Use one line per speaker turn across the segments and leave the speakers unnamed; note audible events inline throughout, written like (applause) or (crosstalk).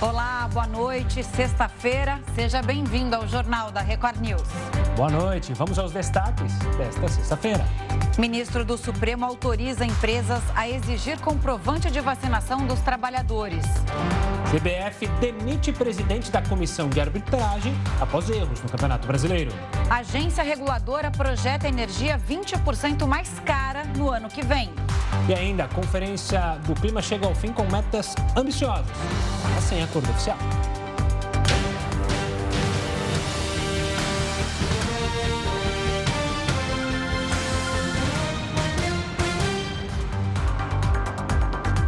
Olá, boa noite. Sexta-feira, seja bem-vindo ao Jornal da Record News.
Boa noite. Vamos aos destaques desta sexta-feira.
Ministro do Supremo autoriza empresas a exigir comprovante de vacinação dos trabalhadores.
CBF demite presidente da comissão de arbitragem após erros no Campeonato Brasileiro.
Agência reguladora projeta energia 20% mais cara no ano que vem.
E ainda, a Conferência do Clima chega ao fim com metas ambiciosas, mas sem acordo oficial.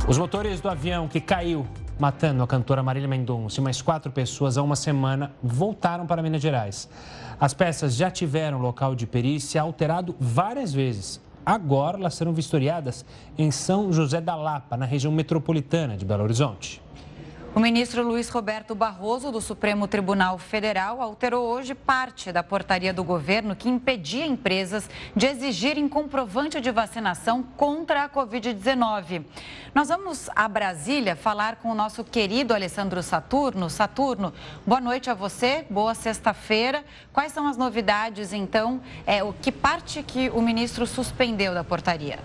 Os motores do avião que caiu matando a cantora Marília Mendonça e mais quatro pessoas há uma semana voltaram para Minas Gerais. As peças já tiveram local de perícia alterado várias vezes. Agora elas serão vistoriadas em São José da Lapa, na região metropolitana de Belo Horizonte.
O ministro Luiz Roberto Barroso, do Supremo Tribunal Federal, alterou hoje parte da portaria do governo que impedia empresas de exigirem comprovante de vacinação contra a Covid-19. Nós vamos a Brasília falar com o nosso querido Alessandro Saturno. Saturno, boa noite a você, boa sexta-feira. Quais são as novidades, então? É, o que parte que o ministro suspendeu da portaria?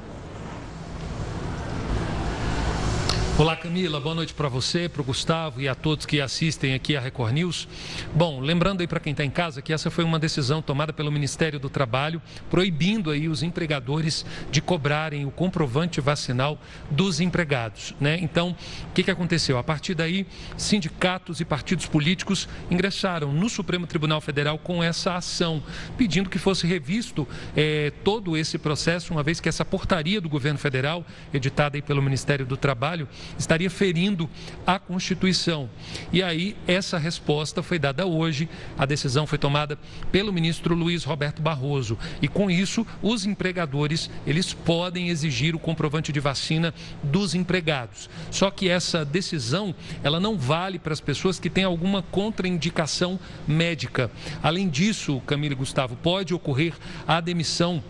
Olá, Camila. Boa noite para você, para o Gustavo e a todos que assistem aqui a Record News. Bom, lembrando aí para quem está em casa que essa foi uma decisão tomada pelo Ministério do Trabalho, proibindo aí os empregadores de cobrarem o comprovante vacinal dos empregados, né? Então, o que, que aconteceu? A partir daí, sindicatos e partidos políticos ingressaram no Supremo Tribunal Federal com essa ação, pedindo que fosse revisto eh, todo esse processo, uma vez que essa portaria do governo federal, editada aí pelo Ministério do Trabalho, estaria ferindo a Constituição. E aí, essa resposta foi dada hoje. A decisão foi tomada pelo ministro Luiz Roberto Barroso. E com isso, os empregadores, eles podem exigir o comprovante de vacina dos empregados. Só que essa decisão, ela não vale para as pessoas que têm alguma contraindicação médica. Além disso, Camila e Gustavo, pode ocorrer a demissão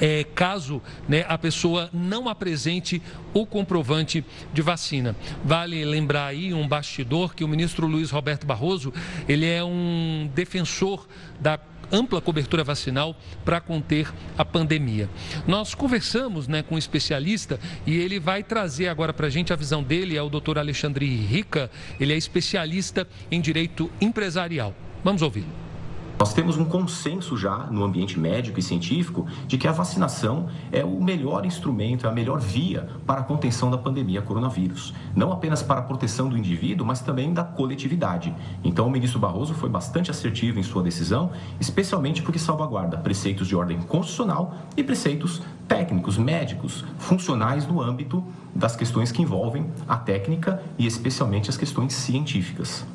é, caso né, a pessoa não apresente o comprovante de vacina. Vale lembrar aí um bastidor que o ministro Luiz Roberto Barroso, ele é um defensor da ampla cobertura vacinal para conter a pandemia. Nós conversamos né, com um especialista e ele vai trazer agora para a gente a visão dele, é o doutor Alexandre Rica, ele é especialista em direito empresarial. Vamos ouvi-lo.
Nós temos um consenso já no ambiente médico e científico de que a vacinação é o melhor instrumento, é a melhor via para a contenção da pandemia coronavírus. Não apenas para a proteção do indivíduo, mas também da coletividade. Então, o ministro Barroso foi bastante assertivo em sua decisão, especialmente porque salvaguarda preceitos de ordem constitucional e preceitos técnicos, médicos, funcionais no âmbito das questões que envolvem a técnica e especialmente as questões científicas.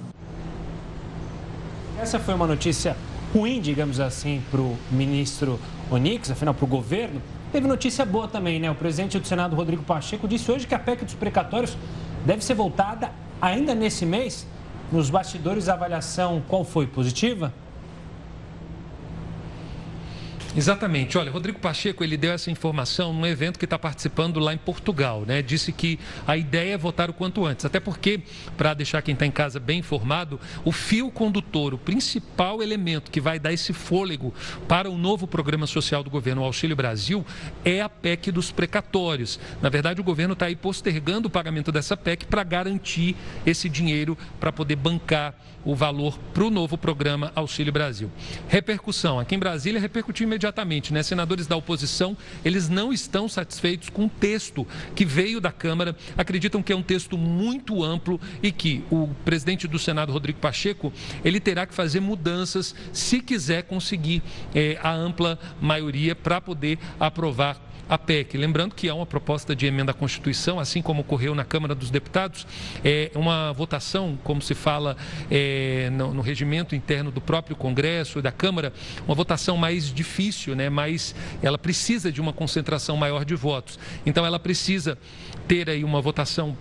Essa foi uma notícia ruim, digamos assim, para o ministro Onix, afinal, para o governo. Teve notícia boa também, né? O presidente do Senado, Rodrigo Pacheco, disse hoje que a PEC dos precatórios deve ser voltada ainda nesse mês. Nos bastidores, a avaliação qual foi? Positiva?
Exatamente. Olha, Rodrigo Pacheco, ele deu essa informação num evento que está participando lá em Portugal, né? Disse que a ideia é votar o quanto antes. Até porque, para deixar quem está em casa bem informado, o fio condutor, o principal elemento que vai dar esse fôlego para o novo programa social do governo, o Auxílio Brasil, é a PEC dos precatórios. Na verdade, o governo está aí postergando o pagamento dessa PEC para garantir esse dinheiro para poder bancar o valor para o novo programa Auxílio Brasil. Repercussão. Aqui em Brasília repercutiu imediatamente, né? Senadores da oposição, eles não estão satisfeitos com o texto que veio da Câmara, acreditam que é um texto muito amplo e que o presidente do Senado, Rodrigo Pacheco, ele terá que fazer mudanças se quiser conseguir é, a ampla maioria para poder aprovar a PEC. Lembrando que há uma proposta de emenda à Constituição, assim como ocorreu na Câmara dos Deputados, é uma votação, como se fala é, no, no, regimento interno do próprio Congresso e da Câmara, uma votação mais difícil, né? mas ela precisa de uma concentração maior de votos. Então ela precisa ter aí uma votação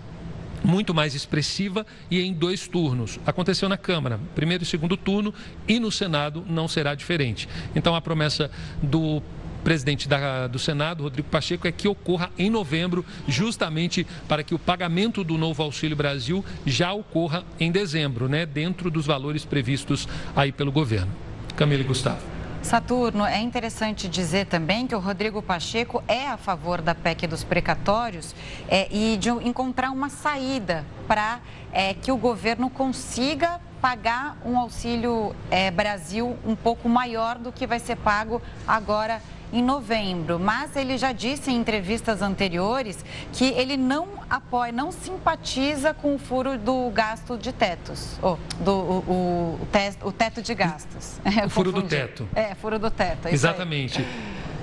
muito mais expressiva e em dois turnos. Aconteceu na Câmara, primeiro e segundo turno, e no Senado não será diferente. Então a promessa do presidente da, do Senado, Rodrigo Pacheco, é que ocorra em novembro, justamente para que o pagamento do novo Auxílio Brasil já ocorra em dezembro, né, dentro dos valores previstos aí pelo governo. Camila e Gustavo.
Saturno, é interessante dizer também que o Rodrigo Pacheco é a favor da PEC dos precatórios é, e de encontrar uma saída para é, que o governo consiga pagar um auxílio é, Brasil um pouco maior do que vai ser pago agora em novembro, mas ele já disse em entrevistas anteriores que ele não apoia, não simpatiza com o furo do gasto de tetos, oh, do, o, o, o, teto de gastos.
O furo do teto.
É, furo do teto. É
Exatamente.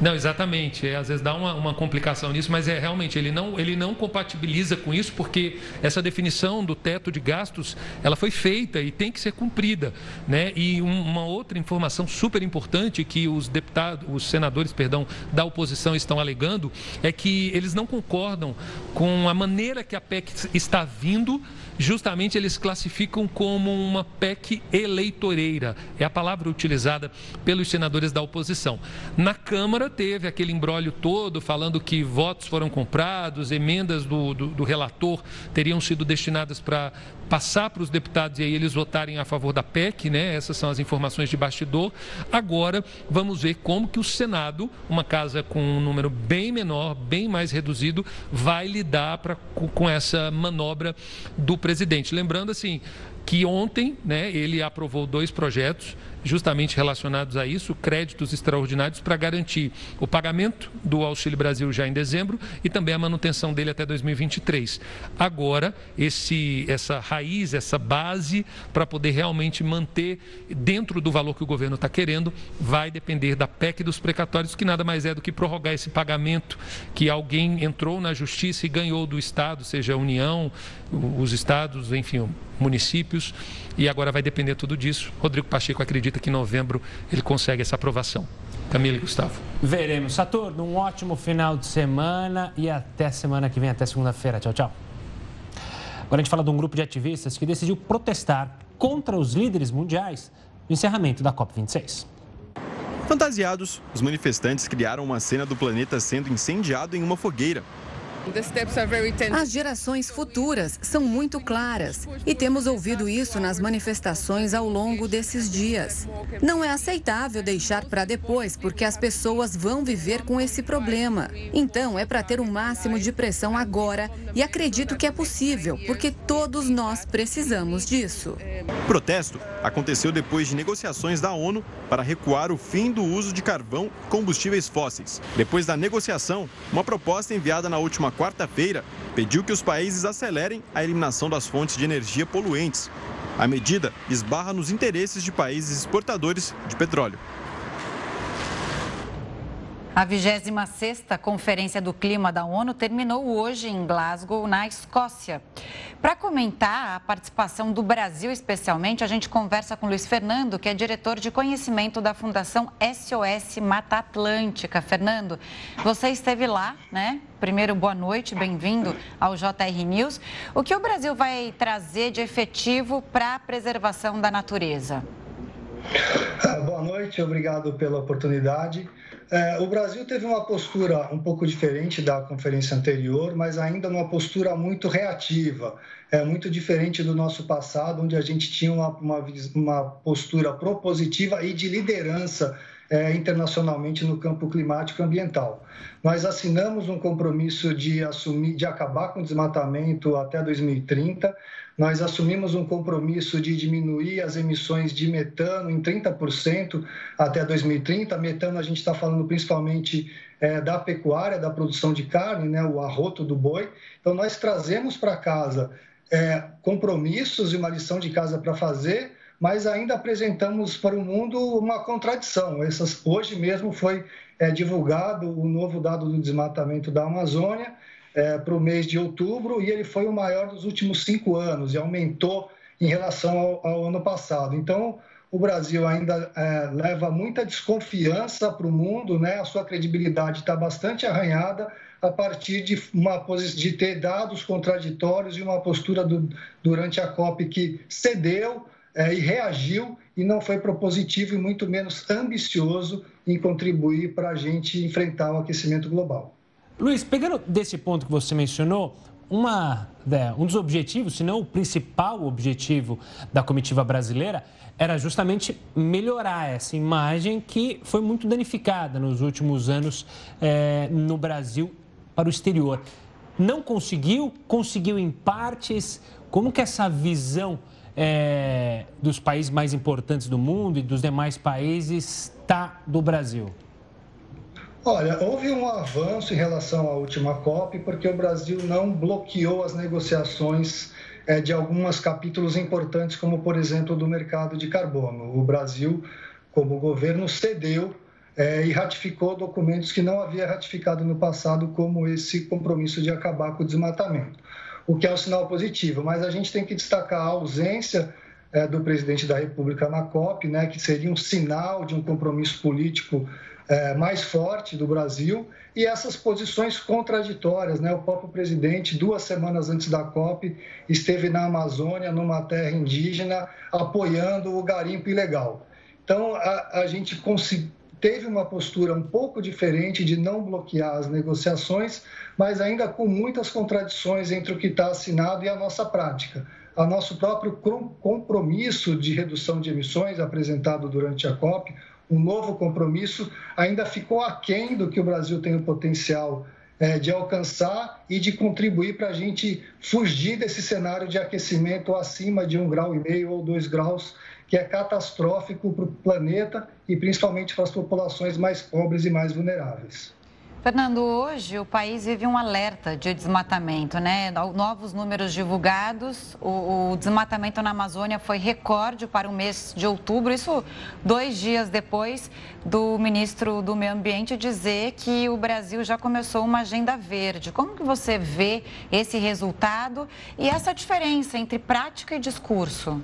Não, exatamente. É, às vezes dá uma, uma, complicação nisso, mas é realmente ele não, ele não compatibiliza com isso, porque essa definição do teto de gastos ela foi feita e tem que ser cumprida. Né? E um, uma outra informação super importante que os deputados, os senadores, perdão, da oposição estão alegando é que eles não concordam com a maneira que a PEC está vindo justamente eles classificam como uma PEC eleitoreira. É a palavra utilizada pelos senadores da oposição. Na Câmara teve aquele embrólio todo falando que votos foram comprados, emendas do, do, do relator teriam sido destinadas para passar para os deputados e aí eles votarem a favor da PEC, né? Essas são as informações de bastidor. Agora vamos ver como que o Senado, uma casa com um número bem menor, bem mais reduzido, vai lidar pra, com essa manobra do presidente. Lembrando assim que ontem, né, ele aprovou dois projetos justamente relacionados a isso, créditos extraordinários para garantir o pagamento do Auxílio Brasil já em dezembro e também a manutenção dele até 2023. Agora, esse, essa raiz, essa base para poder realmente manter dentro do valor que o governo está querendo, vai depender da PEC dos precatórios, que nada mais é do que prorrogar esse pagamento que alguém entrou na justiça e ganhou do Estado, seja a União, os estados, enfim, municípios, e agora vai depender tudo disso. Rodrigo Pacheco acredita que em novembro ele consegue essa aprovação. Camila e Gustavo.
Veremos. Saturno, um ótimo final de semana e até semana que vem, até segunda-feira. Tchau, tchau. Agora a gente fala de um grupo de ativistas que decidiu protestar contra os líderes mundiais no encerramento da COP26.
Fantasiados, os manifestantes criaram uma cena do planeta sendo incendiado em uma fogueira
as gerações futuras são muito claras e temos ouvido isso nas manifestações ao longo desses dias. Não é aceitável deixar para depois, porque as pessoas vão viver com esse problema. Então, é para ter o um máximo de pressão agora e acredito que é possível, porque todos nós precisamos disso.
O protesto aconteceu depois de negociações da ONU para recuar o fim do uso de carvão e combustíveis fósseis. Depois da negociação, uma proposta enviada na última quarta-feira, pediu que os países acelerem a eliminação das fontes de energia poluentes. A medida esbarra nos interesses de países exportadores de petróleo.
A 26ª Conferência do Clima da ONU terminou hoje em Glasgow, na Escócia. Para comentar a participação do Brasil especialmente, a gente conversa com Luiz Fernando, que é diretor de conhecimento da Fundação SOS Mata Atlântica. Fernando, você esteve lá, né? Primeiro, boa noite, bem-vindo ao JR News. O que o Brasil vai trazer de efetivo para a preservação da natureza?
Boa noite, obrigado pela oportunidade. É, o Brasil teve uma postura um pouco diferente da conferência anterior, mas ainda uma postura muito reativa, é muito diferente do nosso passado, onde a gente tinha uma, uma, uma postura propositiva e de liderança é, internacionalmente no campo climático e ambiental. Nós assinamos um compromisso de assumir, de acabar com o desmatamento até 2030 nós assumimos um compromisso de diminuir as emissões de metano em 30% até 2030. Metano, a gente está falando principalmente é, da pecuária, da produção de carne, né, o arroto do boi. Então, nós trazemos para casa é, compromissos e uma lição de casa para fazer, mas ainda apresentamos para o mundo uma contradição. Essas, hoje mesmo foi é, divulgado o novo dado do desmatamento da Amazônia é, para o mês de outubro e ele foi o maior dos últimos cinco anos e aumentou em relação ao, ao ano passado. Então, o Brasil ainda é, leva muita desconfiança para o mundo, né? a sua credibilidade está bastante arranhada a partir de, uma, de ter dados contraditórios e uma postura do, durante a COP que cedeu é, e reagiu e não foi propositivo e muito menos ambicioso em contribuir para a gente enfrentar o aquecimento global.
Luiz, pegando desse ponto que você mencionou, uma, um dos objetivos, se não o principal objetivo da comitiva brasileira, era justamente melhorar essa imagem que foi muito danificada nos últimos anos é, no Brasil para o exterior. Não conseguiu, conseguiu em partes. Como que essa visão é, dos países mais importantes do mundo e dos demais países está do Brasil?
Olha, houve um avanço em relação à última COP, porque o Brasil não bloqueou as negociações é, de alguns capítulos importantes, como, por exemplo, do mercado de carbono. O Brasil, como governo, cedeu é, e ratificou documentos que não havia ratificado no passado, como esse compromisso de acabar com o desmatamento, o que é um sinal positivo. Mas a gente tem que destacar a ausência é, do presidente da República na COP, né, que seria um sinal de um compromisso político mais forte do Brasil e essas posições contraditórias. Né? O próprio presidente, duas semanas antes da COP, esteve na Amazônia, numa terra indígena, apoiando o garimpo ilegal. Então, a, a gente teve uma postura um pouco diferente de não bloquear as negociações, mas ainda com muitas contradições entre o que está assinado e a nossa prática. A nosso próprio compromisso de redução de emissões apresentado durante a COP, um novo compromisso, ainda ficou aquém do que o Brasil tem o potencial é, de alcançar e de contribuir para a gente fugir desse cenário de aquecimento acima de um grau e meio ou dois graus, que é catastrófico para o planeta e principalmente para as populações mais pobres e mais vulneráveis.
Fernando, hoje o país vive um alerta de desmatamento, né? Novos números divulgados, o, o, desmatamento na Amazônia foi recorde para o mês de outubro, isso dois dias depois do ministro do Meio Ambiente dizer que o Brasil já começou uma agenda verde. Como que você vê esse resultado e essa diferença entre prática e discurso?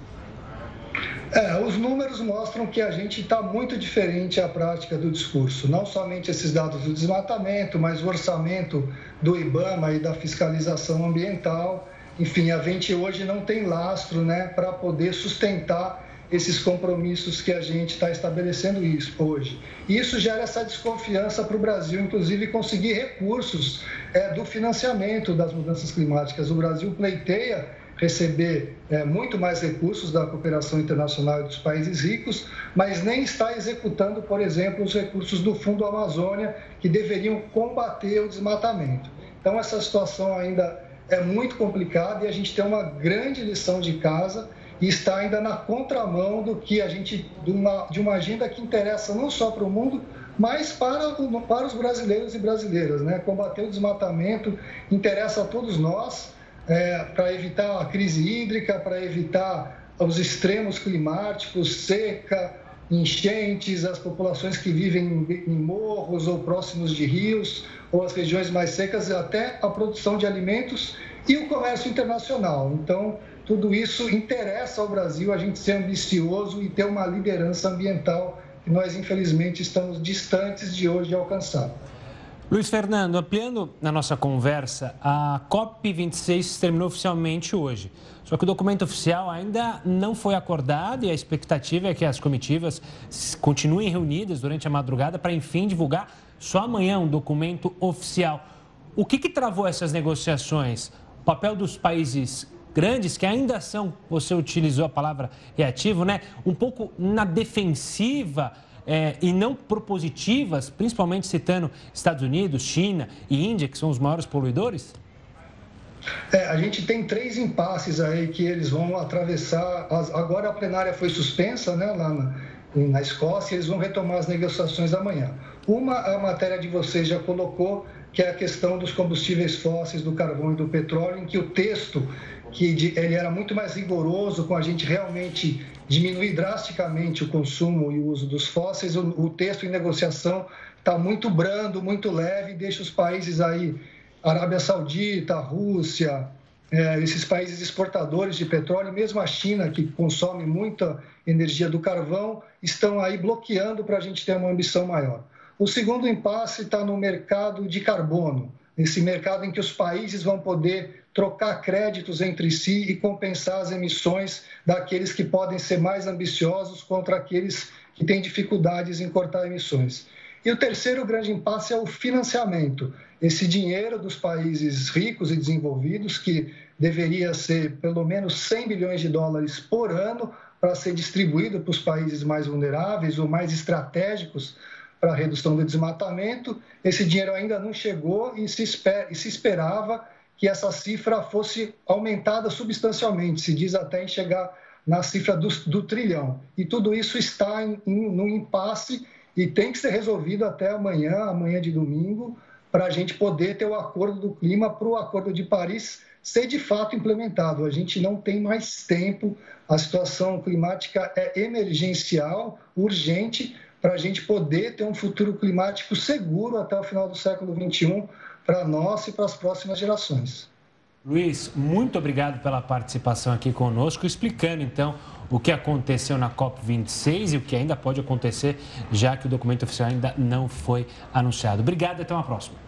É, os números mostram que a gente está muito diferente à prática do discurso. Não somente esses dados do desmatamento, mas o orçamento do IBAMA e da fiscalização ambiental. Enfim, a gente hoje não tem lastro né, para poder sustentar esses compromissos que a gente está estabelecendo isso hoje. E isso gera essa desconfiança para o Brasil, inclusive conseguir recursos é, do financiamento das mudanças climáticas. O Brasil pleiteia receber é, muito mais recursos da cooperação internacional e dos países ricos, mas nem está executando, por exemplo, os recursos do Fundo Amazônia, que deveriam combater o desmatamento. Então, essa situação ainda é muito complicada e a gente tem uma grande lição de casa e está ainda na contramão do que a gente, de uma, de uma agenda que interessa não só para o mundo, mas para, para os brasileiros e brasileiras. Né? Combater o desmatamento interessa a todos nós é, para evitar a crise hídrica, para evitar os extremos climáticos, seca, enchentes, as populações que vivem em morros ou próximos de rios, ou as regiões mais secas, até a produção de alimentos e o comércio internacional. Então, tudo isso interessa ao Brasil a gente ser ambicioso e ter uma liderança ambiental que nós, infelizmente, estamos distantes de hoje alcançar.
Luiz Fernando, ampliando na nossa conversa, a COP26 terminou oficialmente hoje. Só que o documento oficial ainda não foi acordado e a expectativa é que as comitivas continuem reunidas durante a madrugada para, enfim, divulgar só amanhã um documento oficial. O que, que travou essas negociações? O papel dos países grandes, que ainda são, você utilizou a palavra reativo, né? Um pouco na defensiva é, e não propositivas, principalmente citando Estados Unidos, China e Índia, que são os maiores poluidores?
É, a gente tem três impasses aí que eles vão atravessar. Agora a plenária foi suspensa né, lá na, na Escócia, eles vão retomar as negociações amanhã. Uma, a matéria de vocês já colocou, que é a questão dos combustíveis fósseis, do carvão e do petróleo, em que o texto que ele era muito mais rigoroso com a gente realmente diminuir drasticamente o consumo e o uso dos fósseis. O, o texto em negociação está muito brando, muito leve, deixa os países aí, Arábia Saudita, Rússia, é, esses países exportadores de petróleo, mesmo a China, que consome muita energia do carvão, estão aí bloqueando para a gente ter uma ambição maior. O segundo impasse está no mercado de carbono, esse mercado em que os países vão poder trocar créditos entre si e compensar as emissões daqueles que podem ser mais ambiciosos contra aqueles que têm dificuldades em cortar emissões. E o terceiro grande impasse é o financiamento. Esse dinheiro dos países ricos e desenvolvidos, que deveria ser pelo menos 100 bilhões de dólares por ano para ser distribuído para os países mais vulneráveis ou mais estratégicos para a redução do desmatamento, esse dinheiro ainda não chegou e se, esper e se esperava que essa cifra fosse aumentada substancialmente, se diz até em chegar na cifra do, do trilhão. E tudo isso está em, em, no impasse e tem que ser resolvido até amanhã, amanhã de domingo, para a gente poder ter o acordo do clima para o Acordo de Paris ser de fato implementado. A gente não tem mais tempo, a situação climática é emergencial, urgente, para a gente poder ter um futuro climático seguro até o final do século XXI para nós e para as próximas gerações.
Luiz, muito obrigado pela participação aqui conosco, explicando então o que aconteceu na COP26 e o que ainda pode acontecer, já que o documento oficial ainda não foi anunciado. Obrigado e até uma próxima.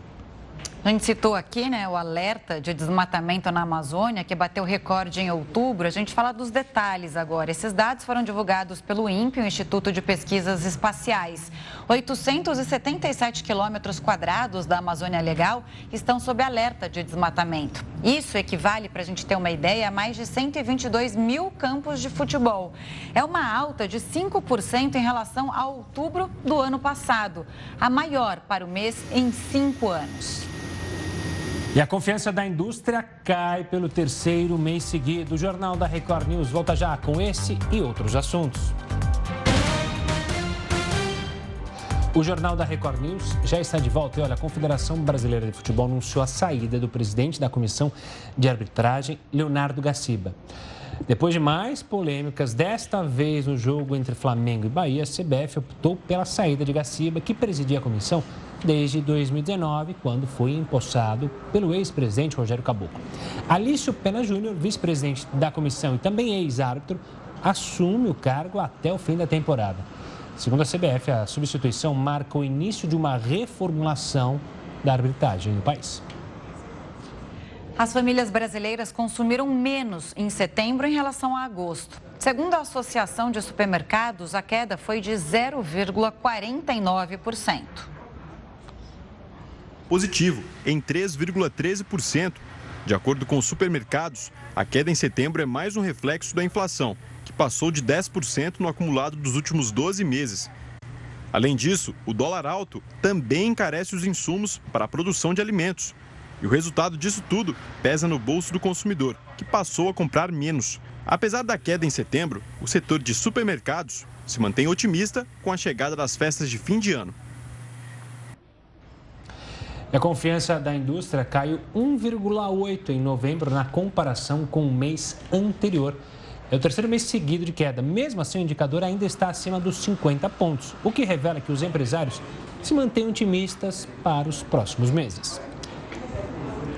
A gente citou aqui né, o alerta de desmatamento na Amazônia, que bateu recorde em outubro. A gente fala dos detalhes agora. Esses dados foram divulgados pelo INPE, o Instituto de Pesquisas Espaciais. 877 quilômetros quadrados da Amazônia Legal estão sob alerta de desmatamento. Isso equivale, para a gente ter uma ideia, a mais de 122 mil campos de futebol. É uma alta de 5% em relação a outubro do ano passado, a maior para o mês em cinco anos.
E a confiança da indústria cai pelo terceiro mês seguido. O Jornal da Record News volta já com esse e outros assuntos. O Jornal da Record News já está de volta e olha, a Confederação Brasileira de Futebol anunciou a saída do presidente da Comissão de Arbitragem, Leonardo Gaciba. Depois de mais polêmicas, desta vez no jogo entre Flamengo e Bahia, a CBF optou pela saída de Gaciba, que presidia a comissão desde 2019, quando foi empossado pelo ex-presidente Rogério Caboclo. Alício Pena Júnior, vice-presidente da comissão e também ex-árbitro, assume o cargo até o fim da temporada. Segundo a CBF, a substituição marca o início de uma reformulação da arbitragem no país.
As famílias brasileiras consumiram menos em setembro em relação a agosto. Segundo a Associação de Supermercados, a queda foi de 0,49%
positivo em 3,13%. De acordo com os supermercados, a queda em setembro é mais um reflexo da inflação, que passou de 10% no acumulado dos últimos 12 meses. Além disso, o dólar alto também encarece os insumos para a produção de alimentos. E o resultado disso tudo pesa no bolso do consumidor, que passou a comprar menos. Apesar da queda em setembro, o setor de supermercados se mantém otimista com a chegada das festas de fim de ano.
A confiança da indústria caiu 1,8 em novembro na comparação com o mês anterior. É o terceiro mês seguido de queda. Mesmo assim, o indicador ainda está acima dos 50 pontos, o que revela que os empresários se mantêm otimistas para os próximos meses.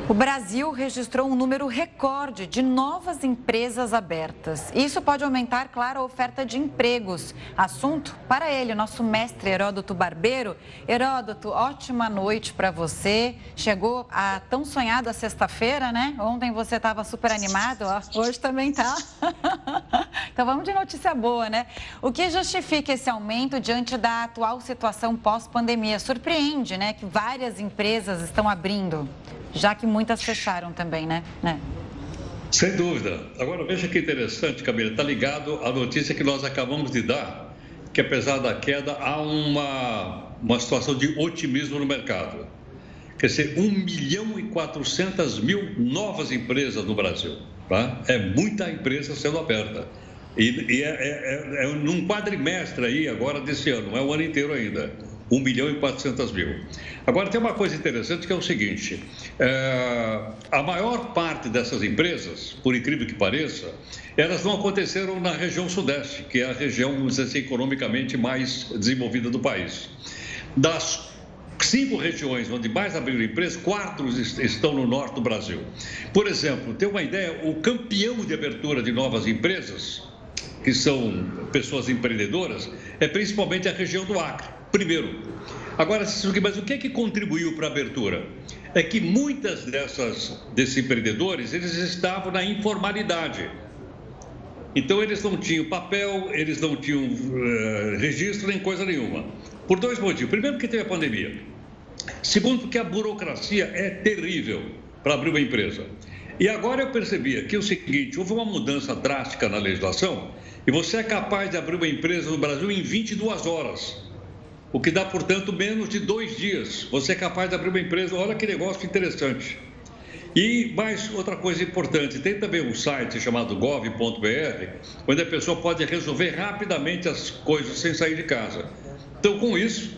O Brasil registrou um número recorde de novas empresas abertas. Isso pode aumentar, claro, a oferta de empregos. Assunto para ele, nosso mestre Heródoto Barbeiro. Heródoto, ótima noite para você. Chegou a tão sonhada sexta-feira, né? Ontem você estava super animado, ó, hoje também tá. (laughs) então vamos de notícia boa, né? O que justifica esse aumento diante da atual situação pós-pandemia? Surpreende, né, que várias empresas estão abrindo já que muitas fecharam também, né? né?
Sem dúvida. Agora, veja que interessante, Camila, está ligado à notícia que nós acabamos de dar, que apesar da queda, há uma, uma situação de otimismo no mercado. Quer dizer, 1 milhão e 400 mil novas empresas no Brasil. Tá? É muita empresa sendo aberta. E, e é, é, é, é num quadrimestre aí, agora desse ano, não é o ano inteiro ainda. 1 milhão e 400 mil. Agora, tem uma coisa interessante que é o seguinte: é, a maior parte dessas empresas, por incrível que pareça, elas não aconteceram na região Sudeste, que é a região, assim, economicamente mais desenvolvida do país. Das cinco regiões onde mais abriram empresas, quatro estão no norte do Brasil. Por exemplo, tem uma ideia: o campeão de abertura de novas empresas, que são pessoas empreendedoras, é principalmente a região do Acre. Primeiro, Agora, mas o que é que contribuiu para a abertura? É que muitas dessas desses empreendedores, eles estavam na informalidade. Então eles não tinham papel, eles não tinham uh, registro nem coisa nenhuma. Por dois motivos. Primeiro, porque teve a pandemia. Segundo, porque a burocracia é terrível para abrir uma empresa. E agora eu percebi que o seguinte: houve uma mudança drástica na legislação e você é capaz de abrir uma empresa no Brasil em 22 horas, o que dá, portanto, menos de dois dias. Você é capaz de abrir uma empresa, olha que negócio interessante. E mais outra coisa importante: tem também um site chamado gov.br, onde a pessoa pode resolver rapidamente as coisas sem sair de casa. Então, com isso,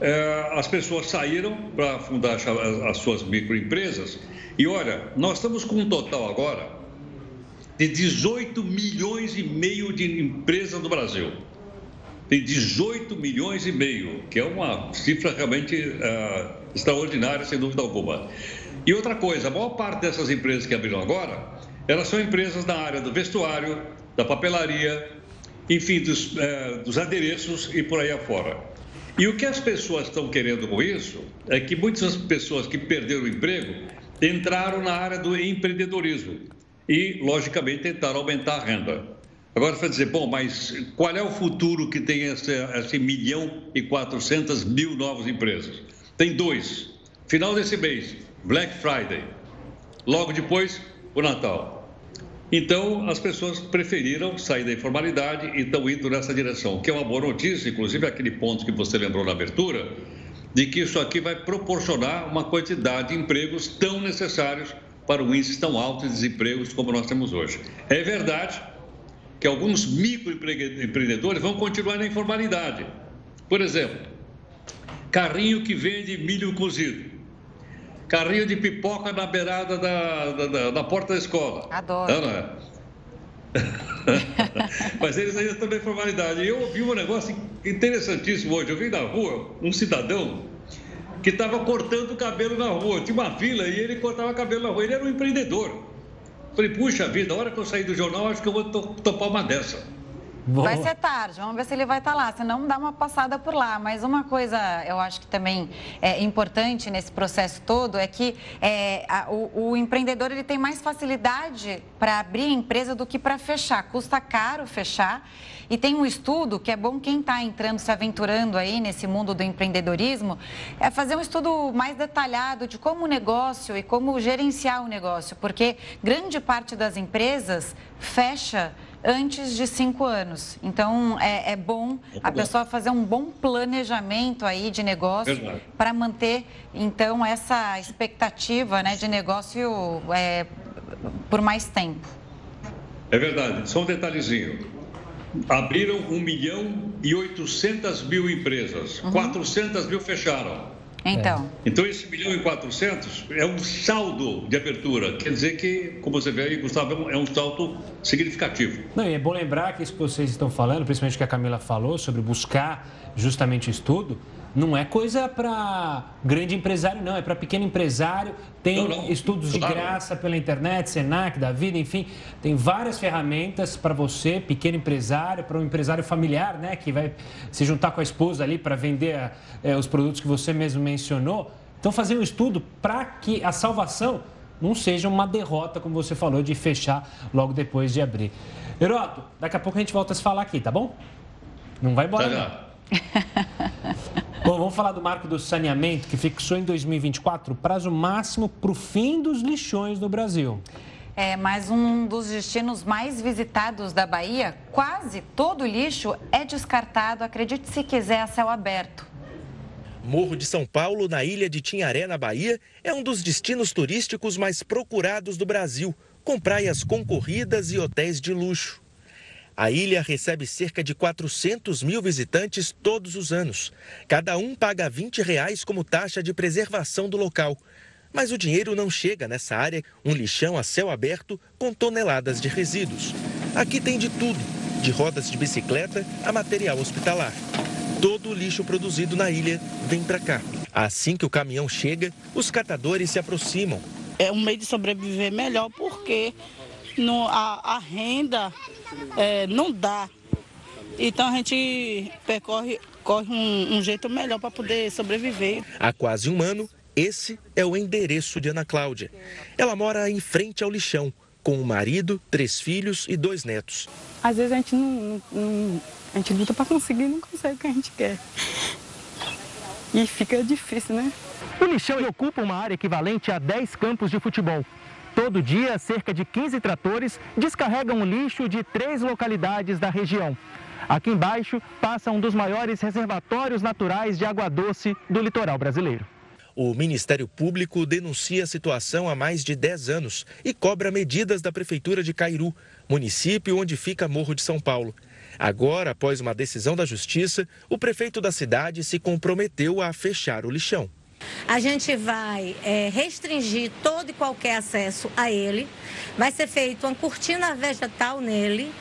é, as pessoas saíram para fundar as suas microempresas. E olha, nós estamos com um total agora de 18 milhões e meio de empresas no Brasil. Tem 18 milhões e meio, que é uma cifra realmente uh, extraordinária, sem dúvida alguma. E outra coisa, a maior parte dessas empresas que abriram agora, elas são empresas da área do vestuário, da papelaria, enfim, dos, uh, dos adereços e por aí afora. E o que as pessoas estão querendo com isso é que muitas pessoas que perderam o emprego entraram na área do empreendedorismo e, logicamente, tentaram aumentar a renda. Agora, você vai dizer, bom, mas qual é o futuro que tem esse, esse milhão e 400 mil novas empresas? Tem dois. Final desse mês, Black Friday. Logo depois, o Natal. Então, as pessoas preferiram sair da informalidade e estão indo nessa direção, que é uma boa notícia, inclusive aquele ponto que você lembrou na abertura, de que isso aqui vai proporcionar uma quantidade de empregos tão necessários para um índice tão alto de desempregos como nós temos hoje. É verdade que alguns microempreendedores vão continuar na informalidade. Por exemplo, carrinho que vende milho cozido carrinho de pipoca na beirada da, da, da, porta da escola.
Adoro.
Não, não é? (laughs) Mas eles ainda estão na informalidade. E eu ouvi um negócio interessantíssimo hoje. Eu vi na rua um cidadão que estava cortando o cabelo na rua. Tinha uma fila e ele cortava cabelo na rua. Ele era um empreendedor. Falei, puxa vida, a hora que eu sair do jornal, acho que eu vou topar uma dessa.
Boa. Vai ser tarde, vamos ver se ele vai estar tá lá. Se não, dá uma passada por lá. Mas uma coisa eu acho que também é importante nesse processo todo é que é, a, o, o, empreendedor ele tem mais facilidade para abrir a empresa do que para fechar. Custa caro fechar. E tem um estudo que é bom quem está entrando, se aventurando aí nesse mundo do empreendedorismo, é fazer um estudo mais detalhado de como o negócio e como gerenciar o negócio, porque grande parte das empresas fecha antes de cinco anos. Então, é, é bom a pessoa fazer um bom planejamento aí de negócio para manter, então, essa expectativa né, de negócio é, por mais tempo.
É verdade. Só um detalhezinho. Abriram 1 milhão e 800 mil empresas. Uhum. 400 mil fecharam.
Então.
É. Então, esse milhão e 400 é um saldo de abertura. Quer dizer que, como você vê aí, Gustavo, é um salto significativo.
Não, e é bom lembrar que isso que vocês estão falando, principalmente o que a Camila falou, sobre buscar justamente estudo, não é coisa para grande empresário, não, é para pequeno empresário. Tem não, não. estudos claro. de graça pela internet, Senac, da vida, enfim, tem várias ferramentas para você, pequeno empresário, para um empresário familiar, né, que vai se juntar com a esposa ali para vender é, os produtos que você mesmo mencionou. Então, fazer um estudo para que a salvação não seja uma derrota, como você falou, de fechar logo depois de abrir. Heroto, daqui a pouco a gente volta a se falar aqui, tá bom? Não vai embora, tá não. (laughs) Bom, vamos falar do marco do saneamento, que fixou em 2024 o prazo máximo para o fim dos lixões no Brasil.
É, mas um dos destinos mais visitados da Bahia, quase todo o lixo é descartado, acredite se quiser, a céu aberto.
Morro de São Paulo, na ilha de Tinharé, na Bahia, é um dos destinos turísticos mais procurados do Brasil, com praias concorridas e hotéis de luxo. A ilha recebe cerca de 400 mil visitantes todos os anos. Cada um paga 20 reais como taxa de preservação do local. Mas o dinheiro não chega nessa área, um lixão a céu aberto com toneladas de resíduos. Aqui tem de tudo, de rodas de bicicleta a material hospitalar. Todo o lixo produzido na ilha vem para cá. Assim que o caminhão chega, os catadores se aproximam.
É um meio de sobreviver melhor porque no, a, a, renda é, não dá Então a gente percorre corre um, um jeito melhor para poder sobreviver.
Há quase um ano, esse é o endereço de Ana Cláudia. Ela mora em frente ao lixão, com o marido, três filhos e dois netos.
Às vezes a gente não, não a gente luta para conseguir e não consegue o que a gente quer. E fica difícil, né?
O lixão ocupa uma área equivalente a 10 campos de futebol. Todo dia, cerca de 15 tratores descarregam lixo de três localidades da região. Aqui embaixo passa um dos maiores reservatórios naturais de água doce do litoral brasileiro. O Ministério Público denuncia a situação há mais de 10 anos e cobra medidas da Prefeitura de Cairu, município onde fica Morro de São Paulo. Agora, após uma decisão da Justiça, o prefeito da cidade se comprometeu a fechar o lixão.
A gente vai é, restringir todo e qualquer acesso a ele, vai ser feito uma cortina vegetal nele.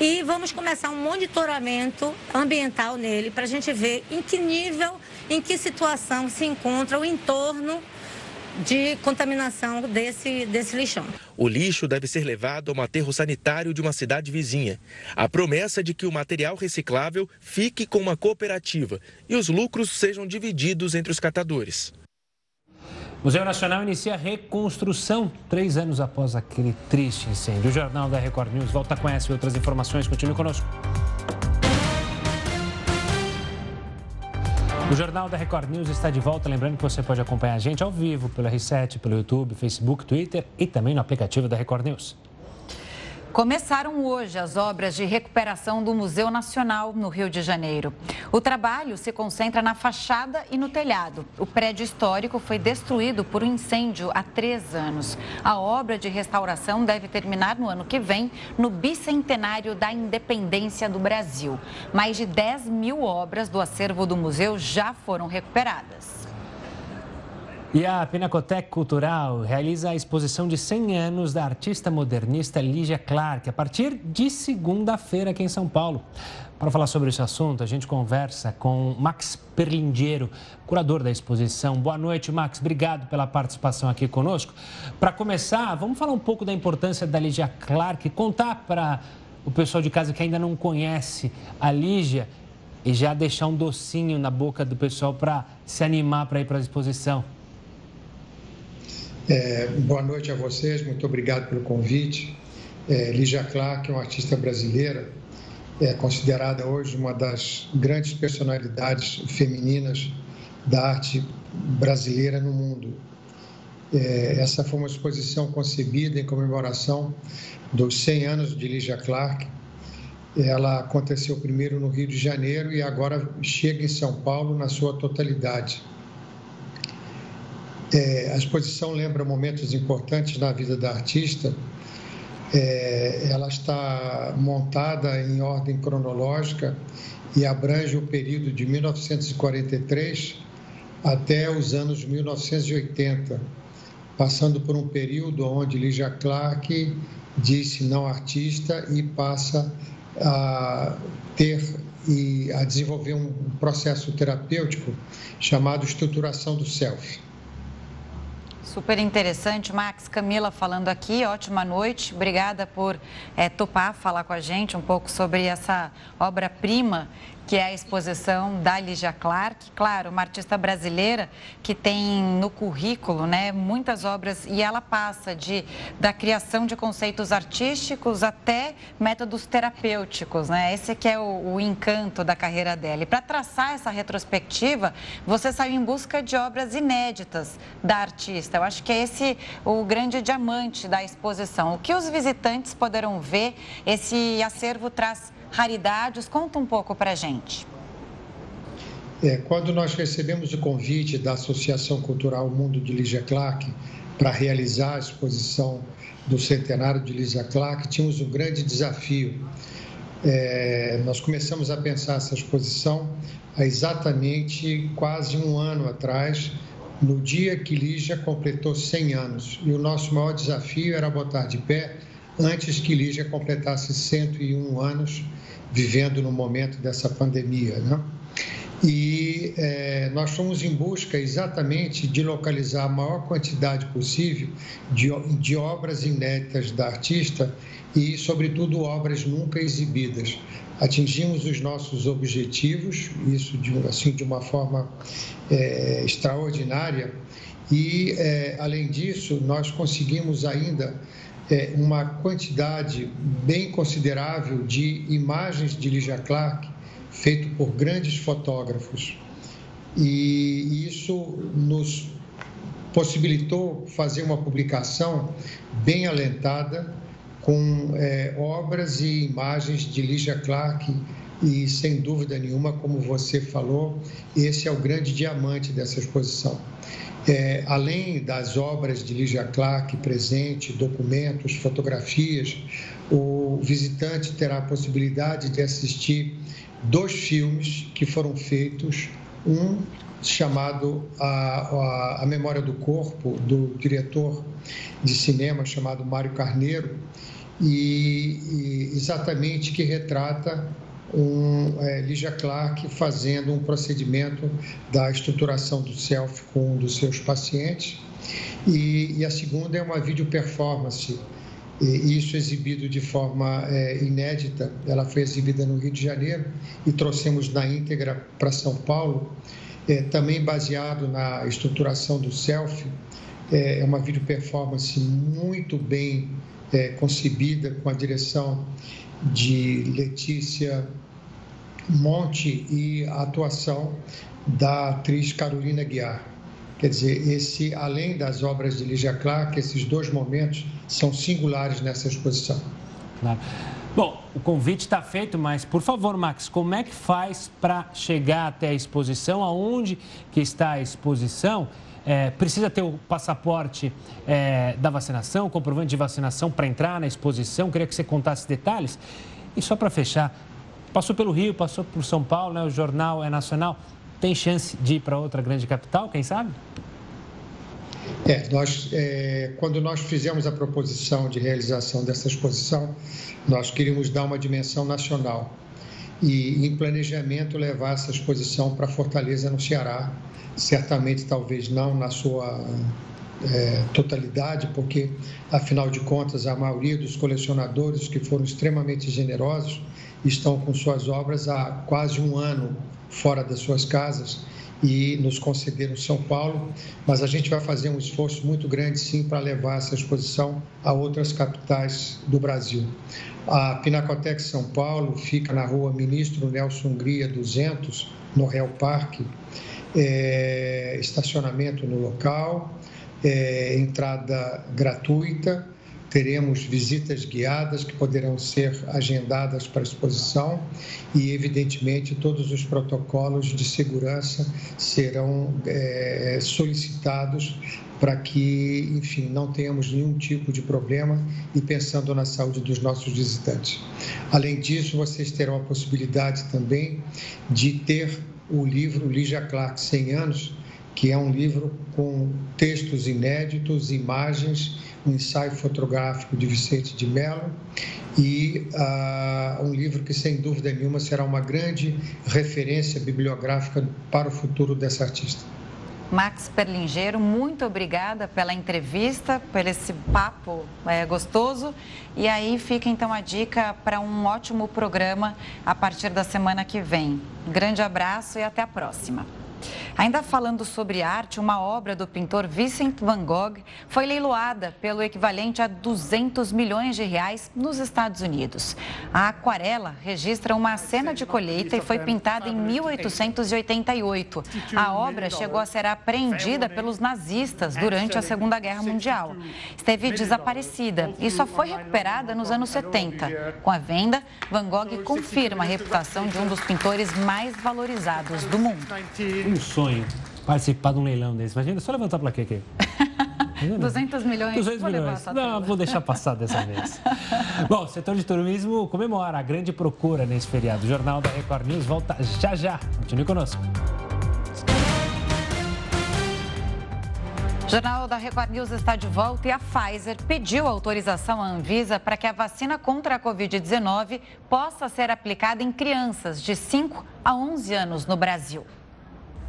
E vamos começar um monitoramento ambiental nele para a gente ver em que nível, em que situação se encontra o entorno de contaminação desse, desse lixão.
O lixo deve ser levado ao aterro sanitário de uma cidade vizinha. A promessa de que o material reciclável fique com uma cooperativa e os lucros sejam divididos entre os catadores.
O Museu Nacional inicia a reconstrução três anos após aquele triste incêndio. O Jornal da Record News volta com essa e outras informações. Continue conosco. O Jornal da Record News está de volta. Lembrando que você pode acompanhar a gente ao vivo pelo R7, pelo YouTube, Facebook, Twitter e também no aplicativo da Record News.
Começaram hoje as obras de recuperação do Museu Nacional no Rio de Janeiro. O trabalho se concentra na fachada e no telhado. O prédio histórico foi destruído por um incêndio há três anos. A obra de restauração deve terminar no ano que vem, no bicentenário da independência do Brasil. Mais de 10 mil obras do acervo do museu já foram recuperadas.
E a Pinacoteca Cultural realiza a exposição de 100 anos da artista modernista Lígia Clark, a partir de segunda-feira aqui em São Paulo. Para falar sobre esse assunto, a gente conversa com Max Perlindiero, curador da exposição. Boa noite, Max. Obrigado pela participação aqui conosco. Para começar, vamos falar um pouco da importância da Lígia Clark, contar para o pessoal de casa que ainda não conhece a Lígia e já deixar um docinho na boca do pessoal para se animar para ir para a exposição.
É, boa noite a vocês, muito obrigado pelo convite. É, Lígia Clark é uma artista brasileira, é considerada hoje uma das grandes personalidades femininas da arte brasileira no mundo. É, essa foi uma exposição concebida em comemoração dos 100 anos de Lígia Clark. Ela aconteceu primeiro no Rio de Janeiro e agora chega em São Paulo na sua totalidade. É, a exposição lembra momentos importantes na vida da artista. É, ela está montada em ordem cronológica e abrange o período de 1943 até os anos 1980, passando por um período onde Lígia Clark disse não artista e passa a ter e a desenvolver um processo terapêutico chamado estruturação do self.
Super interessante. Max, Camila falando aqui, ótima noite. Obrigada por é, topar falar com a gente um pouco sobre essa obra-prima que é a exposição da Lígia Clark. Claro, uma artista brasileira que tem no currículo né, muitas obras e ela passa de, da criação de conceitos artísticos até métodos terapêuticos. Né? Esse que é o, o encanto da carreira dela. E para traçar essa retrospectiva, você saiu em busca de obras inéditas da artista. Eu acho que é esse o grande diamante da exposição. O que os visitantes poderão ver, esse acervo traz raridades. Conta um pouco para gente.
É, quando nós recebemos o convite da Associação Cultural Mundo de Lígia Clark para realizar a exposição do centenário de Lígia Clark, tínhamos um grande desafio. É, nós começamos a pensar essa exposição há exatamente quase um ano atrás, no dia que Lígia completou 100 anos. E o nosso maior desafio era botar de pé antes que Lígia completasse 101 anos vivendo no momento dessa pandemia. Né? E é, nós fomos em busca exatamente de localizar a maior quantidade possível de, de obras inéditas da artista e, sobretudo, obras nunca exibidas. Atingimos os nossos objetivos, isso de, assim, de uma forma é, extraordinária, e, é, além disso, nós conseguimos ainda é, uma quantidade bem considerável de imagens de Ligia Clark feito por grandes fotógrafos. E isso nos possibilitou fazer uma publicação bem alentada com é, obras e imagens de Ligia Clark e sem dúvida nenhuma, como você falou, esse é o grande diamante dessa exposição. É, além das obras de Ligia Clark presente, documentos, fotografias, o visitante terá a possibilidade de assistir dois filmes que foram feitos, um chamado a, a, a, Memória do Corpo, do diretor de cinema chamado Mário Carneiro, e, e exatamente que retrata um, é, Lígia Clark fazendo um procedimento da estruturação do self com um dos seus pacientes. E, e a segunda é uma vídeo performance e isso exibido de forma é, inédita. Ela foi exibida no Rio de Janeiro e trouxemos na íntegra para São Paulo, é, também baseado na estruturação do selfie. É, é uma vídeo performance muito bem é, concebida, com a direção de Letícia Monte e a atuação da atriz Carolina Guiar. Quer dizer, esse, além das obras de Ligia Clark, esses dois momentos são singulares nessa exposição.
Claro. Bom, o convite está feito, mas por favor, Max, como é que faz para chegar até a exposição? Aonde que está a exposição? É, precisa ter o passaporte é, da vacinação, comprovante de vacinação para entrar na exposição. Queria que você contasse detalhes. E só para fechar, passou pelo Rio, passou por São Paulo, né? o jornal é nacional. Tem chance de ir para outra grande capital, quem sabe?
É, nós, é, quando nós fizemos a proposição de realização dessa exposição, nós queríamos dar uma dimensão nacional e, em planejamento, levar essa exposição para Fortaleza, no Ceará. Certamente, talvez não na sua é, totalidade, porque, afinal de contas, a maioria dos colecionadores que foram extremamente generosos estão com suas obras há quase um ano fora das suas casas e nos concederam São Paulo, mas a gente vai fazer um esforço muito grande sim para levar essa exposição a outras capitais do Brasil. A Pinacoteca São Paulo fica na rua Ministro Nelson Hungria 200, no Real Parque, é, estacionamento no local, é, entrada gratuita teremos visitas guiadas que poderão ser agendadas para exposição e, evidentemente, todos os protocolos de segurança serão é, solicitados para que, enfim, não tenhamos nenhum tipo de problema e pensando na saúde dos nossos visitantes. Além disso, vocês terão a possibilidade também de ter o livro Lígia Clark 100 anos, que é um livro com textos inéditos, imagens um ensaio fotográfico de Vicente de Mello e uh, um livro que, sem dúvida nenhuma, será uma grande referência bibliográfica para o futuro dessa artista.
Max Perlingeiro, muito obrigada pela entrevista, por esse papo é, gostoso. E aí fica então a dica para um ótimo programa a partir da semana que vem. Grande abraço e até a próxima. Ainda falando sobre arte, uma obra do pintor Vincent Van Gogh foi leiloada pelo equivalente a 200 milhões de reais nos Estados Unidos. A aquarela registra uma cena de colheita e foi pintada em 1888. A obra chegou a ser apreendida pelos nazistas durante a Segunda Guerra Mundial. Esteve desaparecida e só foi recuperada nos anos 70. Com a venda, Van Gogh confirma a reputação de um dos pintores mais valorizados do mundo
um sonho participar de um leilão desse. Imagina, só levantar a plaquinha
aqui. (laughs) 200 milhões.
200 milhões. Não, vou deixar passar dessa (laughs) vez. Bom, o setor de turismo comemora a grande procura nesse feriado. O Jornal da Record News volta já já. Continue conosco.
Jornal da Record News está de volta e a Pfizer pediu autorização à Anvisa para que a vacina contra a Covid-19 possa ser aplicada em crianças de 5 a 11 anos no Brasil.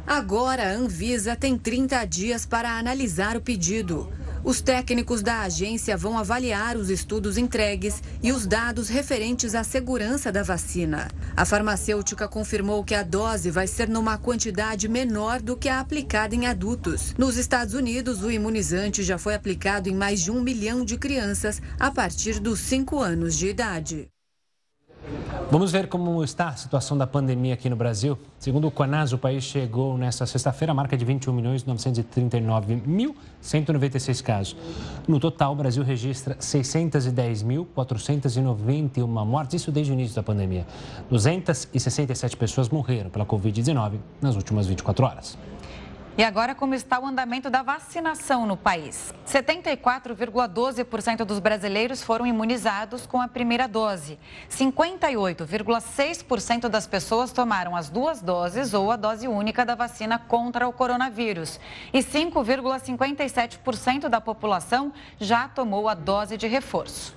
Agora, a Anvisa tem 30 dias para analisar o pedido. Os técnicos da agência vão avaliar os estudos entregues e os dados referentes à segurança da vacina. A farmacêutica confirmou que a dose vai ser numa quantidade menor do que a aplicada em adultos. Nos Estados Unidos, o imunizante já foi aplicado em mais de um milhão de crianças a partir dos 5 anos de idade.
Vamos ver como está a situação da pandemia aqui no Brasil. Segundo o Conas, o país chegou nesta sexta-feira à marca de 21 milhões 939.196 casos. No total, o Brasil registra 610.491 mortes, isso desde o início da pandemia. 267 pessoas morreram pela Covid-19 nas últimas 24 horas.
E agora, como está o andamento da vacinação no país? 74,12% dos brasileiros foram imunizados com a primeira dose. 58,6% das pessoas tomaram as duas doses ou a dose única da vacina contra o coronavírus. E 5,57% da população já tomou a dose de reforço.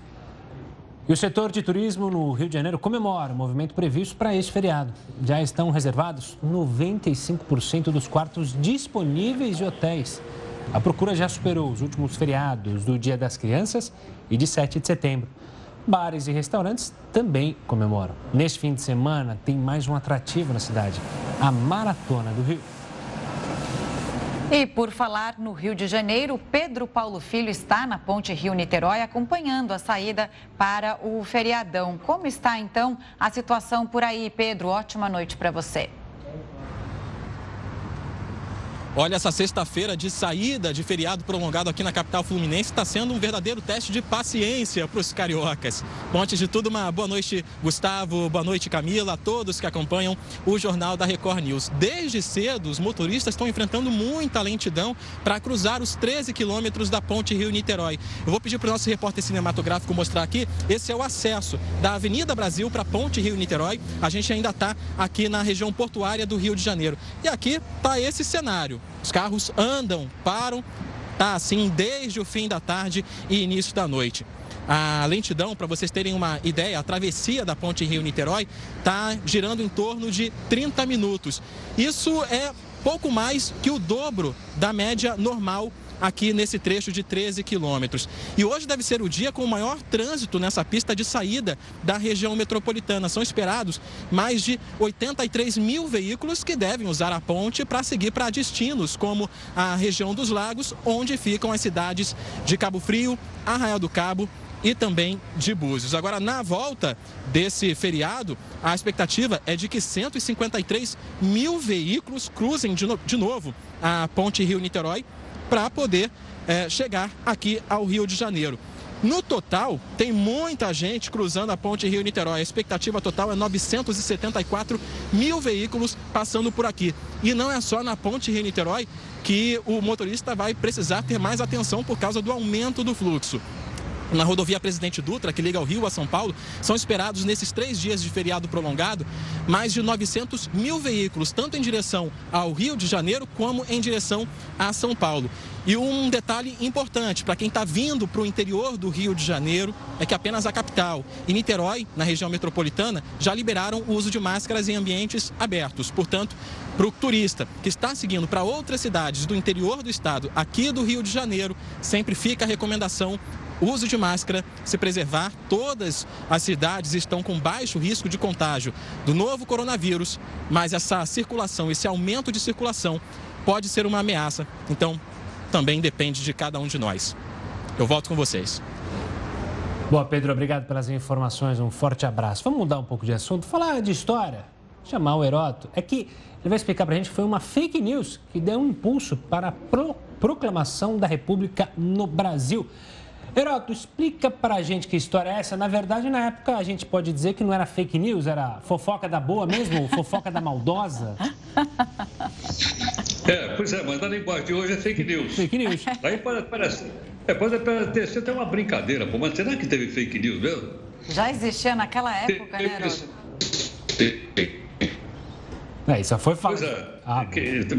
E o setor de turismo no Rio de Janeiro comemora o movimento previsto para este feriado. Já estão reservados 95% dos quartos disponíveis de hotéis. A procura já superou os últimos feriados do Dia das Crianças e de 7 de setembro. Bares e restaurantes também comemoram. Neste fim de semana tem mais um atrativo na cidade, a Maratona do Rio.
E por falar no Rio de Janeiro, Pedro Paulo Filho está na Ponte Rio-Niterói acompanhando a saída para o feriadão. Como está então a situação por aí, Pedro? Ótima noite para você.
Olha, essa sexta-feira de saída de feriado prolongado aqui na capital fluminense está sendo um verdadeiro teste de paciência para os cariocas. Bom, antes de tudo, uma boa noite, Gustavo, boa noite, Camila, a todos que acompanham o Jornal da Record News. Desde cedo, os motoristas estão enfrentando muita lentidão para cruzar os 13 quilômetros da ponte Rio-Niterói. Eu vou pedir para o nosso repórter cinematográfico mostrar aqui. Esse é o acesso da Avenida Brasil para a ponte Rio-Niterói. A gente ainda está aqui na região portuária do Rio de Janeiro. E aqui está esse cenário. Os carros andam, param, tá assim desde o fim da tarde e início da noite. A lentidão, para vocês terem uma ideia, a travessia da ponte Rio-Niterói está girando em torno de 30 minutos. Isso é pouco mais que o dobro da média normal aqui nesse trecho de 13 quilômetros. E hoje deve ser o dia com o maior trânsito nessa pista de saída da região metropolitana. São esperados mais de 83 mil veículos que devem usar a ponte para seguir para destinos como a região dos lagos, onde ficam as cidades de Cabo Frio, Arraial do Cabo e também de Búzios. Agora, na volta desse feriado, a expectativa é de que 153 mil veículos cruzem de, no, de novo a ponte Rio-Niterói para poder é, chegar aqui ao Rio de Janeiro. No total, tem muita gente cruzando a ponte Rio-Niterói. A expectativa total é 974 mil veículos passando por aqui. E não é só na ponte Rio-Niterói que o motorista vai precisar ter mais atenção por causa do aumento do fluxo. Na rodovia Presidente Dutra, que liga o Rio a São Paulo, são esperados nesses três dias de feriado prolongado mais de 900 mil veículos, tanto em direção ao Rio de Janeiro como em direção a São Paulo. E um detalhe importante para quem está vindo para o interior do Rio de Janeiro é que apenas a capital e Niterói, na região metropolitana, já liberaram o uso de máscaras em ambientes abertos. Portanto, para o turista que está seguindo para outras cidades do interior do estado, aqui do Rio de Janeiro, sempre fica a recomendação uso de máscara, se preservar. Todas as cidades estão com baixo risco de contágio do novo coronavírus, mas essa circulação, esse aumento de circulação pode ser uma ameaça. Então, também depende de cada um de nós. Eu volto com vocês.
Boa, Pedro, obrigado pelas informações. Um forte abraço. Vamos mudar um pouco de assunto, falar de história. Chamar o Heroto. É que ele vai explicar para a gente que foi uma fake news que deu um impulso para a pro proclamação da República no Brasil. Heroto, explica pra gente que história é essa. Na verdade, na época, a gente pode dizer que não era fake news, era fofoca da boa mesmo, fofoca da maldosa.
É, pois é, mas na linguagem de hoje é fake news.
Fake news.
Aí parece, é, pode parecer até uma brincadeira, pô, mas será que teve fake news mesmo?
Já existia naquela época, né, Heroto?
É, isso foi
falso. Pois é, ah,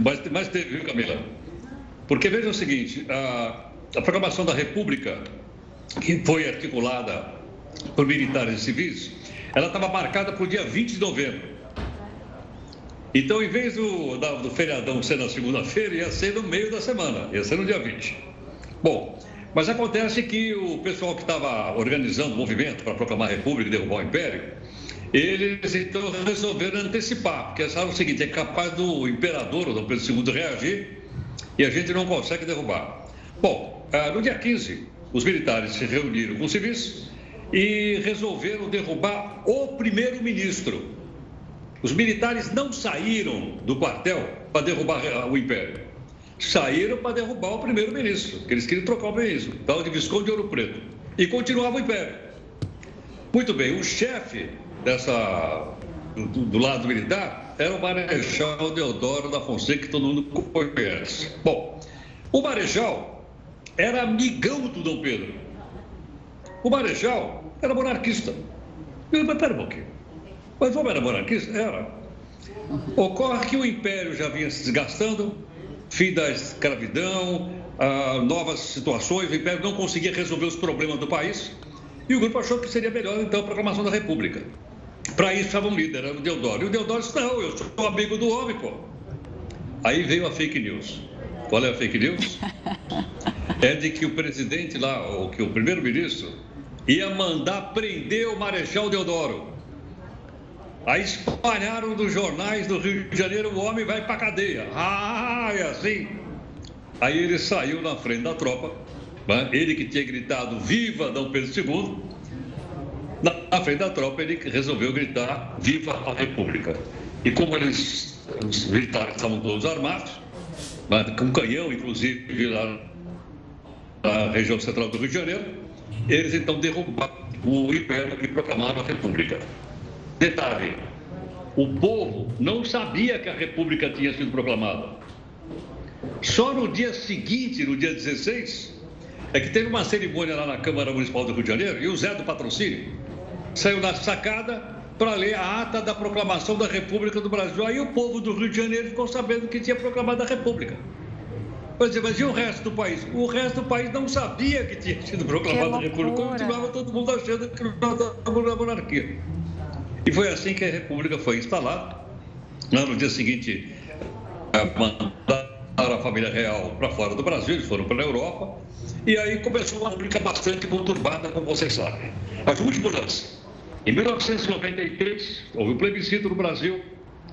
mas, mas teve, viu, Camila? Porque veja o seguinte, a, a programação da República, que foi articulada por militares e civis, ela estava marcada para o dia 20 de novembro. Então, em vez do, da, do feriadão ser na segunda-feira, ia ser no meio da semana, ia ser no dia 20. Bom, mas acontece que o pessoal que estava organizando o movimento para proclamar a República e derrubar o Império, eles então resolveram antecipar, porque acharam o seguinte: é capaz do imperador, o Dom Pedro II, reagir e a gente não consegue derrubar. Bom, ah, no dia 15, os militares se reuniram com os civis e resolveram derrubar o primeiro-ministro. Os militares não saíram do quartel para derrubar o império. Saíram para derrubar o primeiro-ministro, que eles queriam trocar o ministro, tal de Visconde de Ouro Preto. E continuava o império. Muito bem, o chefe dessa, do, do lado militar era o Marechal Deodoro da Fonseca, que todo mundo conhece. Bom, o Marechal era amigão do Dom Pedro. O Marechal era monarquista. Mas pera um pouquinho. Mas o homem era monarquista? Era. Ocorre que o império já vinha se desgastando, fim da escravidão, ah, novas situações, o império não conseguia resolver os problemas do país, e o grupo achou que seria melhor, então, a proclamação da República. Para isso estava um líder, era o Deodoro. E o Deodoro disse, não, eu sou amigo do homem, pô. Aí veio a fake news. Qual é a fake news? (laughs) É de que o presidente lá, ou que o primeiro-ministro, ia mandar prender o Marechal Deodoro. Aí espalharam nos jornais do Rio de Janeiro, o homem vai para cadeia. Ah, é assim. Aí ele saiu na frente da tropa, né? ele que tinha gritado Viva Dom Pedro II, na frente da tropa ele resolveu gritar Viva a República. E como eles, militares estavam todos armados, né? com canhão, inclusive, lá na região central do Rio de Janeiro, eles então derrubaram o Império e proclamaram a República. Detalhe: o povo não sabia que a República tinha sido proclamada. Só no dia seguinte, no dia 16, é que teve uma cerimônia lá na Câmara Municipal do Rio de Janeiro e o Zé do Patrocínio saiu na sacada para ler a ata da proclamação da República do Brasil. Aí o povo do Rio de Janeiro ficou sabendo que tinha proclamado a República. Mas, mas e o resto do país? O resto do país não sabia que tinha sido proclamada a República, continuava todo mundo achando que não estava na monarquia. E foi assim que a República foi instalada. No dia seguinte, mandaram a família real para fora do Brasil, eles foram para a Europa. E aí começou uma República bastante conturbada, como vocês sabem. As últimas mudanças. Em 1993, houve um plebiscito no Brasil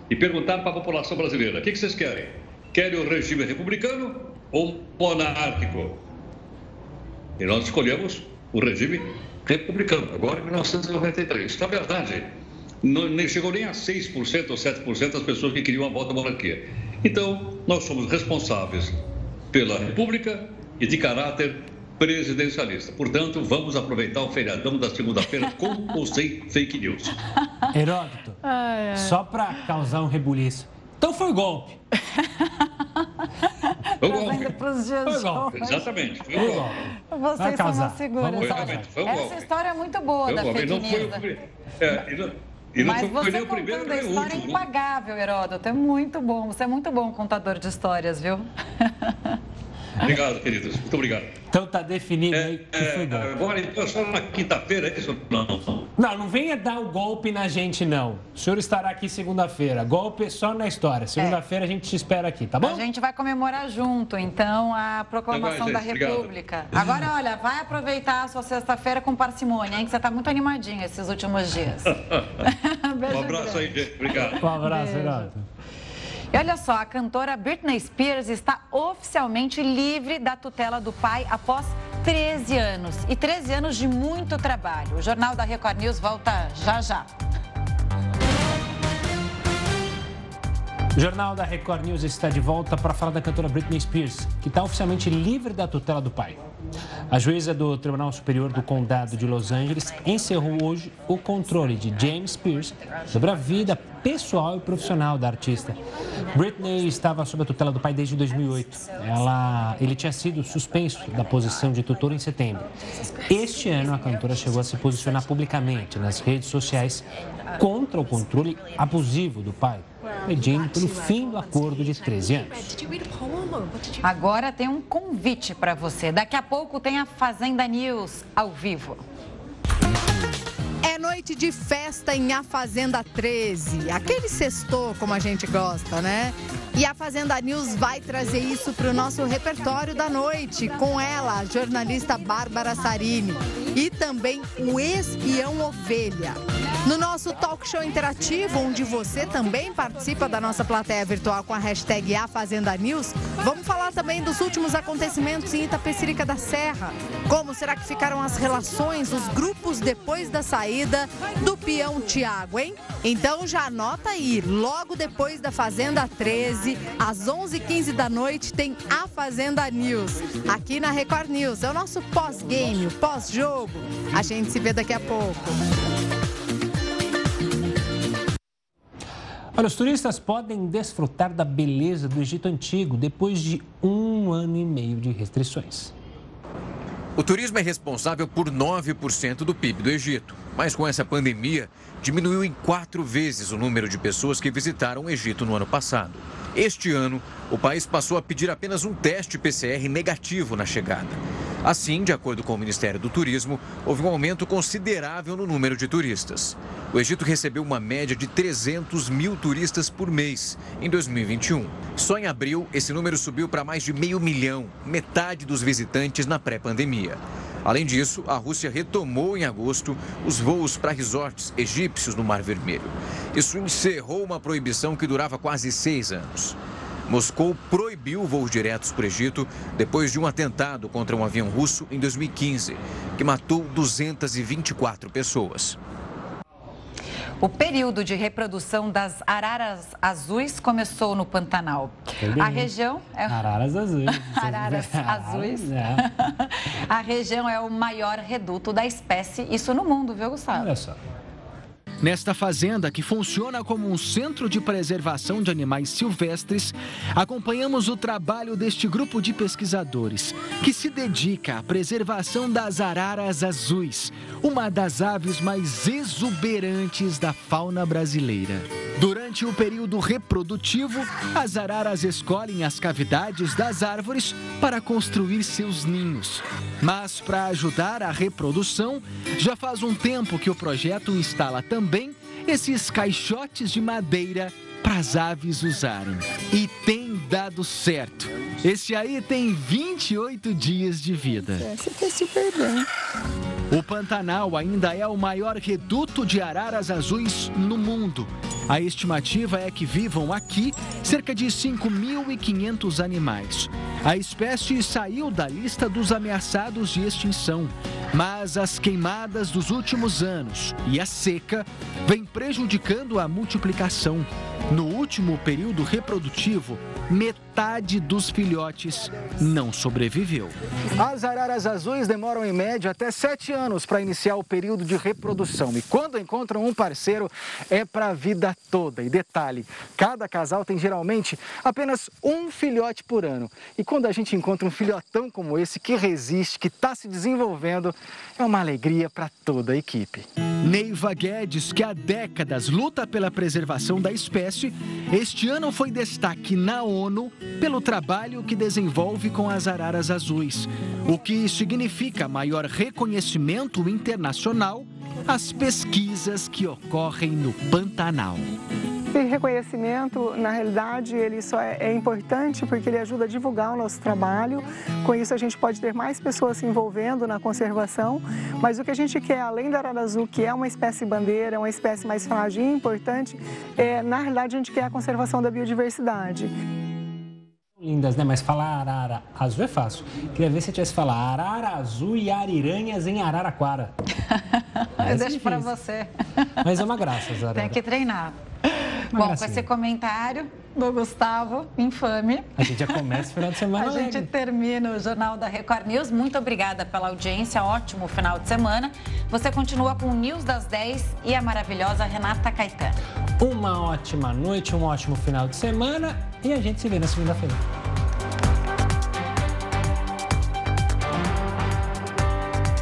e perguntaram para a população brasileira: o que vocês querem? Querem o regime republicano ou monárquico? E nós escolhemos o regime republicano, agora em 1993. Na verdade, não, nem chegou nem a 6% ou 7% das pessoas que queriam a volta à monarquia. Então, nós somos responsáveis pela República e de caráter presidencialista. Portanto, vamos aproveitar o feriadão da segunda-feira com ou sem fake news.
Heródoto, ai, ai. só para causar um rebuliço. Então foi (laughs) golpe.
Foi golpe. Foi golpe. Exatamente. Foi golpe.
Vocês são uma segura. Essa história é muito boa foi da fake news. Foi, é, e não Mas você contando primeiro, a história é impagável, Heródoto. É muito bom. Você é muito bom contador de histórias, viu? (laughs)
Obrigado, queridos. Muito obrigado.
Então tá definido é, aí que foi
golpe. Agora, então, só na quinta-feira, é isso? Não.
Não, não venha dar o golpe na gente, não. O senhor estará aqui segunda-feira. Golpe é só na história. Segunda-feira a gente te espera aqui, tá bom?
A gente vai comemorar junto, então, a proclamação da República. Obrigado. Agora, olha, vai aproveitar a sua sexta-feira com parcimônia, hein? Que você tá muito animadinho esses últimos dias. (laughs) (laughs)
um abraço grande. aí, gente. Obrigado.
Um abraço, Renato.
E olha só, a cantora Britney Spears está oficialmente livre da tutela do pai após 13 anos. E 13 anos de muito trabalho. O Jornal da Record News volta já já.
O Jornal da Record News está de volta para falar da cantora Britney Spears, que está oficialmente livre da tutela do pai. A juíza do Tribunal Superior do Condado de Los Angeles encerrou hoje o controle de James Spears sobre a vida pessoal e profissional da artista. Britney estava sob a tutela do pai desde 2008. Ela, ele tinha sido suspenso da posição de tutor em setembro. Este ano, a cantora chegou a se posicionar publicamente nas redes sociais contra o controle abusivo do pai pedindo pelo fim do acordo de 13 anos.
Agora tem um convite para você. Daqui a pouco tem a Fazenda News ao vivo.
É noite de festa em A Fazenda 13. Aquele sextor, como a gente gosta, né? E a Fazenda News vai trazer isso para o nosso repertório da noite, com ela, a jornalista Bárbara Sarini, e também o espião ovelha. No nosso talk show interativo, onde você também participa da nossa plateia virtual com a hashtag A Fazenda News, vamos falar também dos últimos acontecimentos em Itapecerica da Serra. Como será que ficaram as relações, os grupos depois da saída do peão Tiago, hein? Então já anota aí, logo depois da Fazenda 13, às 11h15 da noite, tem a Fazenda News, aqui na Record News. É o nosso pós-game, pós-jogo. A gente se vê daqui a pouco.
Olha, os turistas podem desfrutar da beleza do Egito Antigo depois de um ano e meio de restrições.
O turismo é responsável por 9% do PIB do Egito, mas com essa pandemia, diminuiu em quatro vezes o número de pessoas que visitaram o Egito no ano passado. Este ano, o país passou a pedir apenas um teste PCR negativo na chegada. Assim, de acordo com o Ministério do Turismo, houve um aumento considerável no número de turistas. O Egito recebeu uma média de 300 mil turistas por mês em 2021. Só em abril, esse número subiu para mais de meio milhão, metade dos visitantes na pré-pandemia. Além disso, a Rússia retomou em agosto os voos para resorts egípcios no Mar Vermelho. Isso encerrou uma proibição que durava quase seis anos. Moscou proibiu voos diretos para o Egito depois de um atentado contra um avião russo em 2015, que matou 224 pessoas.
O período de reprodução das araras azuis começou no Pantanal. A região
é (laughs) araras azuis.
araras azuis. É. (laughs) A região é o maior reduto da espécie, isso no mundo, viu, Gustavo?
Olha só.
Nesta fazenda, que funciona como um centro de preservação de animais silvestres, acompanhamos o trabalho deste grupo de pesquisadores, que se dedica à preservação das araras azuis, uma das aves mais exuberantes da fauna brasileira. Durante o período reprodutivo, as araras escolhem as cavidades das árvores para construir seus ninhos. Mas, para ajudar a reprodução, já faz um tempo que o projeto instala também esses caixotes de madeira para as aves usarem. E tem dado certo. Esse aí tem 28 dias de vida.
Esse tá super bem.
O Pantanal ainda é o maior reduto de araras azuis no mundo. A estimativa é que vivam aqui cerca de 5.500 animais. A espécie saiu da lista dos ameaçados de extinção, mas as queimadas dos últimos anos e a seca vêm prejudicando a multiplicação. No último período reprodutivo, Метод metade dos filhotes não sobreviveu. As araras azuis demoram em média até sete anos para iniciar o período de reprodução. E quando encontram um parceiro, é para a vida toda. E detalhe: cada casal tem geralmente apenas um filhote por ano. E quando a gente encontra um filhotão como esse, que resiste, que está se desenvolvendo, é uma alegria para toda a equipe. Neiva Guedes, que há décadas luta pela preservação da espécie, este ano foi destaque na ONU pelo trabalho que desenvolve com as araras azuis, o que significa maior reconhecimento internacional às pesquisas que ocorrem no Pantanal.
Esse reconhecimento, na realidade, ele só é, é, importante porque ele ajuda a divulgar o nosso trabalho. Com isso, a gente pode ter mais pessoas se envolvendo na conservação. Mas o que a gente quer, além da arara azul, que é uma espécie bandeira, uma espécie mais frágil e importante, é, na realidade, a gente quer a conservação da biodiversidade
lindas, né? Mas falar arara azul é fácil. Queria ver se tivesse falar arara azul e ariranhas em Araraquara. (laughs)
eu deixo para você.
Mas é uma graça, Zara.
Tem que treinar. Uma Bom, gracinha. com esse comentário do Gustavo, infame.
A gente já começa o final de semana. (laughs)
A gente termina o Jornal da Record News. Muito obrigada pela audiência. Ótimo final de semana. Você continua com o News das 10 e a maravilhosa Renata Caetano.
Uma ótima noite, um ótimo final de semana e a gente se vê na segunda-feira.